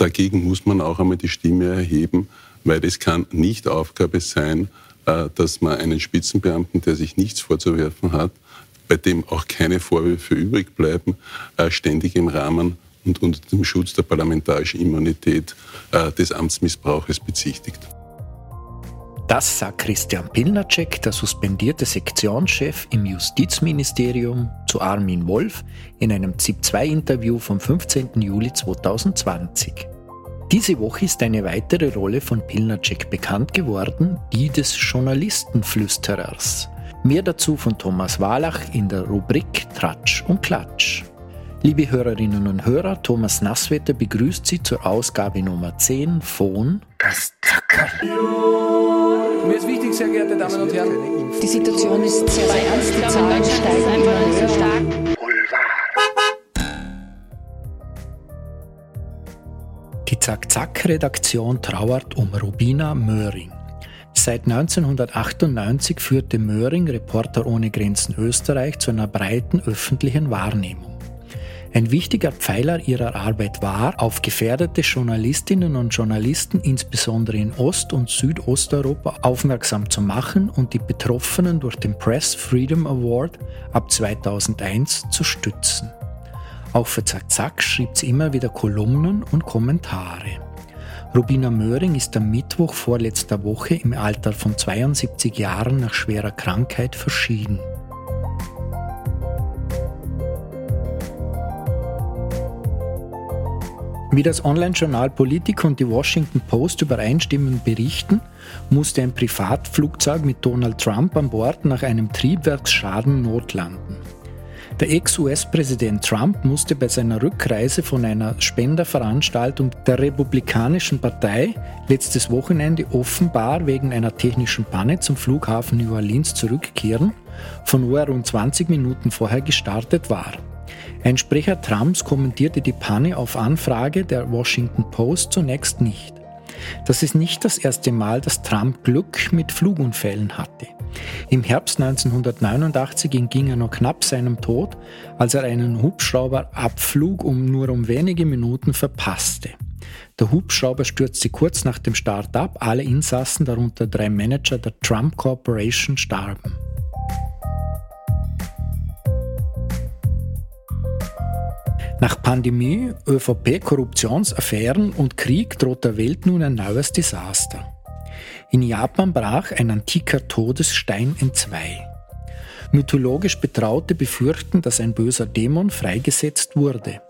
dagegen muss man auch einmal die Stimme erheben, weil es kann nicht Aufgabe sein, äh, dass man einen Spitzenbeamten, der sich nichts vorzuwerfen hat, bei dem auch keine Vorwürfe übrig bleiben, äh, ständig im Rahmen und unter dem Schutz der parlamentarischen Immunität äh, des Amtsmissbrauches bezichtigt. Das sagt Christian Pilnacek, der suspendierte Sektionschef im Justizministerium, zu Armin Wolf in einem ZIP-2-Interview vom 15. Juli 2020. Diese Woche ist eine weitere Rolle von Pilnacek bekannt geworden, die des Journalistenflüsterers. Mehr dazu von Thomas Walach in der Rubrik Tratsch und Klatsch. Liebe Hörerinnen und Hörer, Thomas Nasswetter begrüßt Sie zur Ausgabe Nummer 10 von Das Zackerl. Mir ist wichtig, sehr geehrte Damen und Herren. Die Situation ist sehr, sehr ernst. Die Zahlen steigen immer sehr stark. Die Zack-Zack-Redaktion trauert um Rubina Möhring. Seit 1998 führte Möhring Reporter ohne Grenzen Österreich zu einer breiten öffentlichen Wahrnehmung. Ein wichtiger Pfeiler ihrer Arbeit war, auf gefährdete Journalistinnen und Journalisten insbesondere in Ost- und Südosteuropa aufmerksam zu machen und die Betroffenen durch den Press Freedom Award ab 2001 zu stützen. Auch für Zack Zack schrieb sie immer wieder Kolumnen und Kommentare. Rubina Möhring ist am Mittwoch vorletzter Woche im Alter von 72 Jahren nach schwerer Krankheit verschieden. Wie das Online-Journal Politik und die Washington Post übereinstimmend berichten, musste ein Privatflugzeug mit Donald Trump an Bord nach einem Triebwerksschaden notlanden. Der Ex-US-Präsident Trump musste bei seiner Rückreise von einer Spenderveranstaltung der Republikanischen Partei letztes Wochenende offenbar wegen einer technischen Panne zum Flughafen New Orleans zurückkehren, von wo er rund 20 Minuten vorher gestartet war. Ein Sprecher Trumps kommentierte die Panne auf Anfrage der Washington Post zunächst nicht. Das ist nicht das erste Mal, dass Trump Glück mit Flugunfällen hatte. Im Herbst 1989 entging er noch knapp seinem Tod, als er einen Hubschrauberabflug um nur um wenige Minuten verpasste. Der Hubschrauber stürzte kurz nach dem Start ab, alle Insassen, darunter drei Manager der Trump Corporation, starben. Nach Pandemie, ÖVP, Korruptionsaffären und Krieg droht der Welt nun ein neues Desaster. In Japan brach ein antiker Todesstein in zwei. Mythologisch Betraute befürchten, dass ein böser Dämon freigesetzt wurde.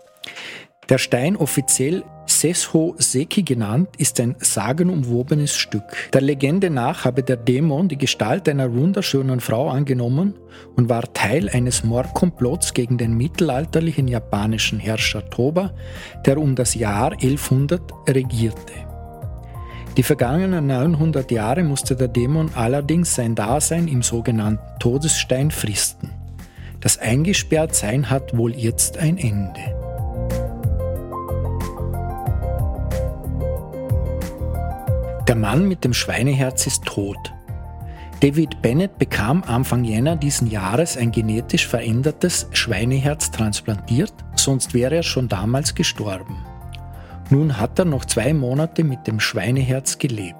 Der Stein, offiziell Sesho Seki genannt, ist ein sagenumwobenes Stück. Der Legende nach habe der Dämon die Gestalt einer wunderschönen Frau angenommen und war Teil eines Mordkomplotts gegen den mittelalterlichen japanischen Herrscher Toba, der um das Jahr 1100 regierte. Die vergangenen 900 Jahre musste der Dämon allerdings sein Dasein im sogenannten Todesstein fristen. Das Eingesperrtsein hat wohl jetzt ein Ende. Der Mann mit dem Schweineherz ist tot. David Bennett bekam Anfang Jänner diesen Jahres ein genetisch verändertes Schweineherz transplantiert, sonst wäre er schon damals gestorben. Nun hat er noch zwei Monate mit dem Schweineherz gelebt.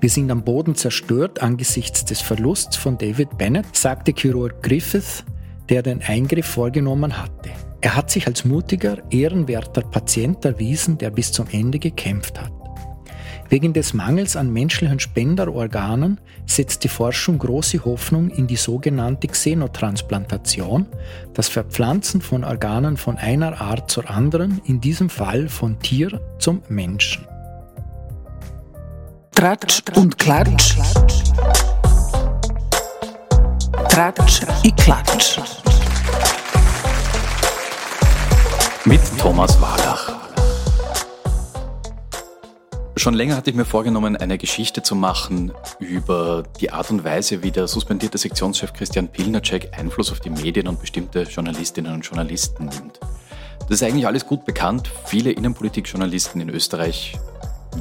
Wir sind am Boden zerstört angesichts des Verlusts von David Bennett, sagte Chirurg Griffith, der den Eingriff vorgenommen hatte. Er hat sich als mutiger, ehrenwerter Patient erwiesen, der bis zum Ende gekämpft hat. Wegen des Mangels an menschlichen Spenderorganen setzt die Forschung große Hoffnung in die sogenannte Xenotransplantation, das Verpflanzen von Organen von einer Art zur anderen, in diesem Fall von Tier zum Menschen. Tratsch und Klatsch. Tratsch und Klatsch. Mit Thomas Wagach. Schon länger hatte ich mir vorgenommen, eine Geschichte zu machen über die Art und Weise, wie der suspendierte Sektionschef Christian Pilnacek Einfluss auf die Medien und bestimmte Journalistinnen und Journalisten nimmt. Das ist eigentlich alles gut bekannt. Viele Innenpolitikjournalisten in Österreich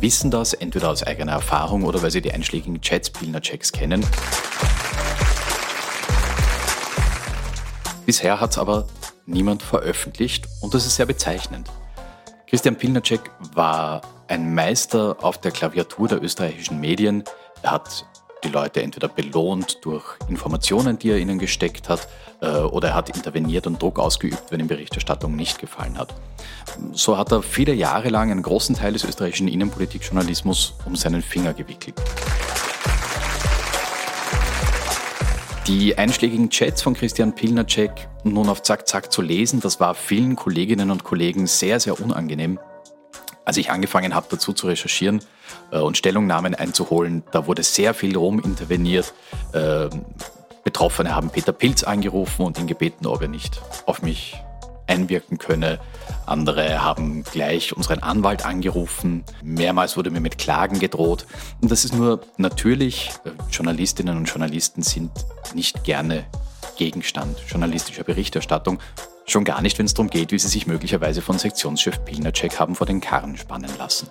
wissen das, entweder aus eigener Erfahrung oder weil sie die einschlägigen Chats Pilnaceks kennen. Bisher hat es aber niemand veröffentlicht und das ist sehr bezeichnend. Christian Pilnacek war ein Meister auf der Klaviatur der österreichischen Medien. Er hat die Leute entweder belohnt durch Informationen, die er ihnen gesteckt hat, äh, oder er hat interveniert und Druck ausgeübt, wenn ihm Berichterstattung nicht gefallen hat. So hat er viele Jahre lang einen großen Teil des österreichischen Innenpolitikjournalismus um seinen Finger gewickelt. Die einschlägigen Chats von Christian Pilnacek nun auf Zack Zack zu lesen, das war vielen Kolleginnen und Kollegen sehr, sehr unangenehm. Als ich angefangen habe, dazu zu recherchieren äh, und Stellungnahmen einzuholen, da wurde sehr viel rum interveniert. Äh, Betroffene haben Peter Pilz angerufen und ihn gebeten, ob er nicht auf mich einwirken könne. Andere haben gleich unseren Anwalt angerufen. Mehrmals wurde mir mit Klagen gedroht. Und das ist nur natürlich, äh, Journalistinnen und Journalisten sind nicht gerne Gegenstand journalistischer Berichterstattung. Schon gar nicht, wenn es darum geht, wie sie sich möglicherweise von Sektionschef Pilnacek haben vor den Karren spannen lassen.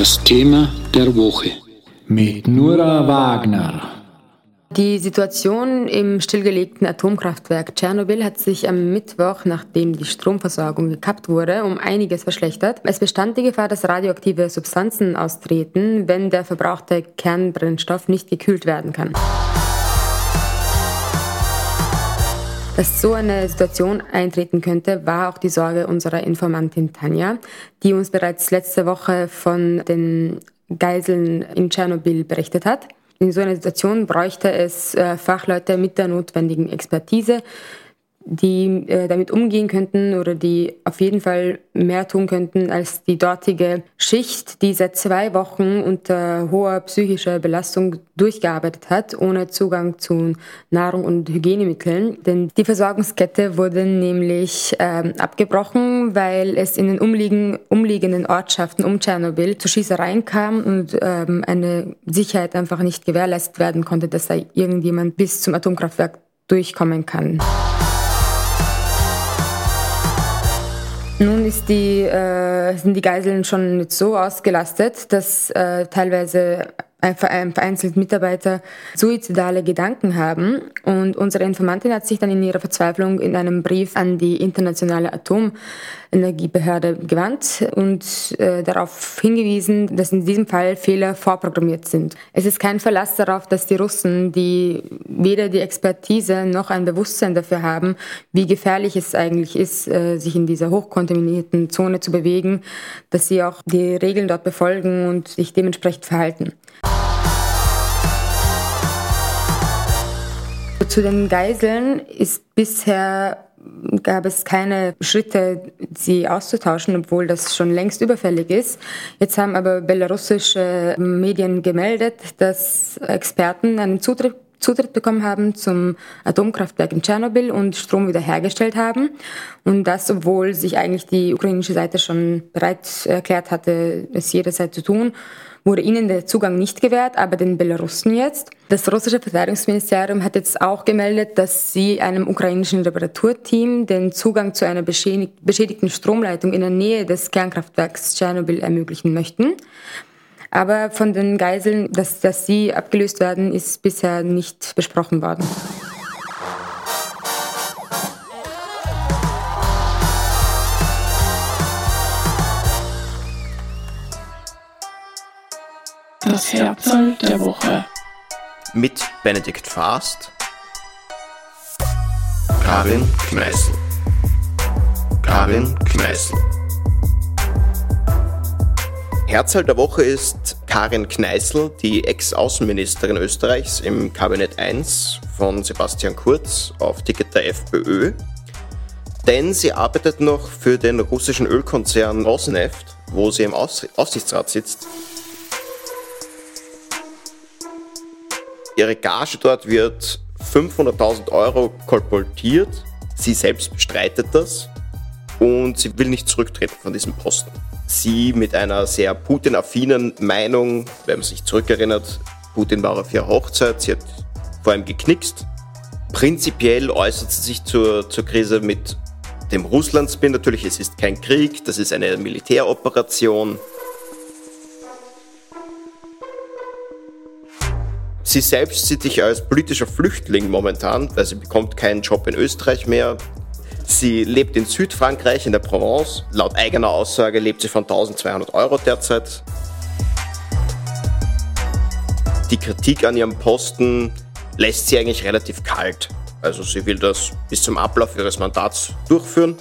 Das Thema der Woche mit Nura Wagner. Die Situation im stillgelegten Atomkraftwerk Tschernobyl hat sich am Mittwoch, nachdem die Stromversorgung gekappt wurde, um einiges verschlechtert. Es bestand die Gefahr, dass radioaktive Substanzen austreten, wenn der verbrauchte Kernbrennstoff nicht gekühlt werden kann. Dass so eine Situation eintreten könnte, war auch die Sorge unserer Informantin Tanja, die uns bereits letzte Woche von den Geiseln in Tschernobyl berichtet hat. In so einer Situation bräuchte es äh, Fachleute mit der notwendigen Expertise, die äh, damit umgehen könnten oder die auf jeden Fall mehr tun könnten als die dortige Schicht, die seit zwei Wochen unter hoher psychischer Belastung durchgearbeitet hat, ohne Zugang zu Nahrung und Hygienemitteln. Denn die Versorgungskette wurde nämlich ähm, abgebrochen, weil es in den umliegen, umliegenden Ortschaften um Tschernobyl zu Schießereien kam und ähm, eine Sicherheit einfach nicht gewährleistet werden konnte, dass da irgendjemand bis zum Atomkraftwerk durchkommen kann. Nun ist die, äh, sind die Geiseln schon so ausgelastet, dass äh, teilweise vereinzelt Mitarbeiter suizidale Gedanken haben. Und unsere Informantin hat sich dann in ihrer Verzweiflung in einem Brief an die internationale Atomenergiebehörde gewandt und äh, darauf hingewiesen, dass in diesem Fall Fehler vorprogrammiert sind. Es ist kein Verlass darauf, dass die Russen, die weder die Expertise noch ein Bewusstsein dafür haben, wie gefährlich es eigentlich ist, äh, sich in dieser hochkontaminierten Zone zu bewegen, dass sie auch die Regeln dort befolgen und sich dementsprechend verhalten. Zu den Geiseln ist bisher gab es keine Schritte, sie auszutauschen, obwohl das schon längst überfällig ist. Jetzt haben aber belarussische Medien gemeldet, dass Experten einen Zutritt Zutritt bekommen haben zum Atomkraftwerk in Tschernobyl und Strom wiederhergestellt haben. Und das, obwohl sich eigentlich die ukrainische Seite schon bereit erklärt hatte, es jederzeit zu tun wurde ihnen der Zugang nicht gewährt, aber den Belarussen jetzt. Das russische Verteidigungsministerium hat jetzt auch gemeldet, dass sie einem ukrainischen Reparaturteam den Zugang zu einer beschädigten Stromleitung in der Nähe des Kernkraftwerks Tschernobyl ermöglichen möchten. Aber von den Geiseln, dass, dass sie abgelöst werden, ist bisher nicht besprochen worden. Das Herzl der Woche. Mit Benedikt Fast, Karin Kneißl. Karin Kneißl. Herzl der Woche ist Karin Kneißl, die Ex-Außenministerin Österreichs im Kabinett 1 von Sebastian Kurz auf Ticket der FPÖ. Denn sie arbeitet noch für den russischen Ölkonzern Rosneft, wo sie im Aufsichtsrat sitzt. Ihre Gage dort wird 500.000 Euro kolportiert. Sie selbst bestreitet das und sie will nicht zurücktreten von diesem Posten. Sie mit einer sehr Putin-affinen Meinung, wenn man sich zurückerinnert, Putin war auf ihrer Hochzeit, sie hat vor allem geknickst. Prinzipiell äußert sie sich zur, zur Krise mit dem Russlandspin natürlich, es ist kein Krieg, das ist eine Militäroperation. Sie selbst sieht sich als politischer Flüchtling momentan, weil sie bekommt keinen Job in Österreich mehr. Sie lebt in Südfrankreich, in der Provence. Laut eigener Aussage lebt sie von 1200 Euro derzeit. Die Kritik an ihrem Posten lässt sie eigentlich relativ kalt. Also sie will das bis zum Ablauf ihres Mandats durchführen.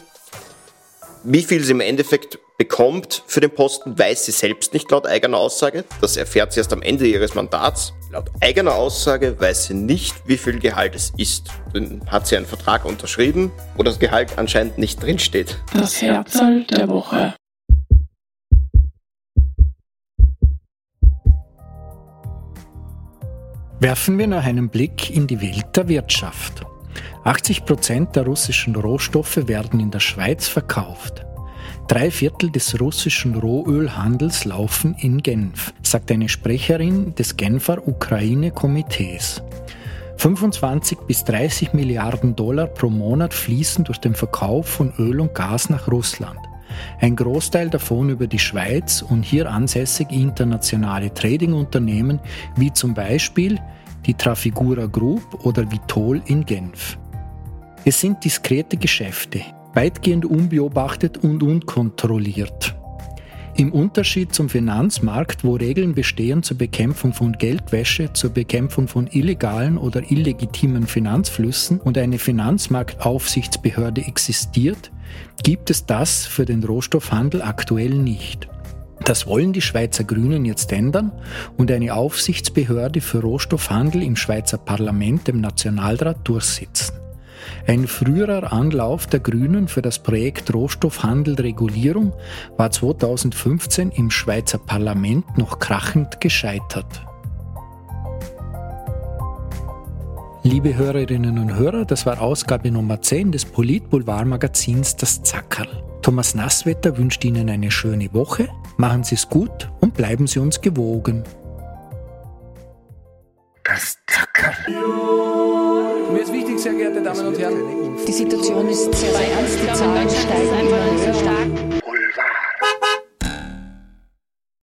Wie viel sie im Endeffekt bekommt für den Posten, weiß sie selbst nicht laut eigener Aussage. Das erfährt sie erst am Ende ihres Mandats. Laut eigener Aussage weiß sie nicht, wie viel Gehalt es ist. Dann hat sie einen Vertrag unterschrieben, wo das Gehalt anscheinend nicht drinsteht. Das Herzl der Woche. Werfen wir noch einen Blick in die Welt der Wirtschaft. 80 Prozent der russischen Rohstoffe werden in der Schweiz verkauft. Drei Viertel des russischen Rohölhandels laufen in Genf, sagt eine Sprecherin des Genfer Ukraine-Komitees. 25 bis 30 Milliarden Dollar pro Monat fließen durch den Verkauf von Öl und Gas nach Russland. Ein Großteil davon über die Schweiz und hier ansässig internationale Tradingunternehmen wie zum Beispiel die Trafigura Group oder Vitol in Genf. Es sind diskrete Geschäfte, weitgehend unbeobachtet und unkontrolliert. Im Unterschied zum Finanzmarkt, wo Regeln bestehen zur Bekämpfung von Geldwäsche, zur Bekämpfung von illegalen oder illegitimen Finanzflüssen und eine Finanzmarktaufsichtsbehörde existiert, gibt es das für den Rohstoffhandel aktuell nicht. Das wollen die Schweizer Grünen jetzt ändern und eine Aufsichtsbehörde für Rohstoffhandel im Schweizer Parlament, dem Nationalrat, durchsetzen. Ein früherer Anlauf der Grünen für das Projekt Rohstoffhandel-Regulierung war 2015 im Schweizer Parlament noch krachend gescheitert. Liebe Hörerinnen und Hörer, das war Ausgabe Nummer 10 des Polit-Boulevard-Magazins Das Zackerl. Thomas Nasswetter wünscht Ihnen eine schöne Woche, machen Sie es gut und bleiben Sie uns gewogen. Sehr geehrte Damen und Herren. Die Situation ist sehr ernst, die Zahlen steigen immer höher.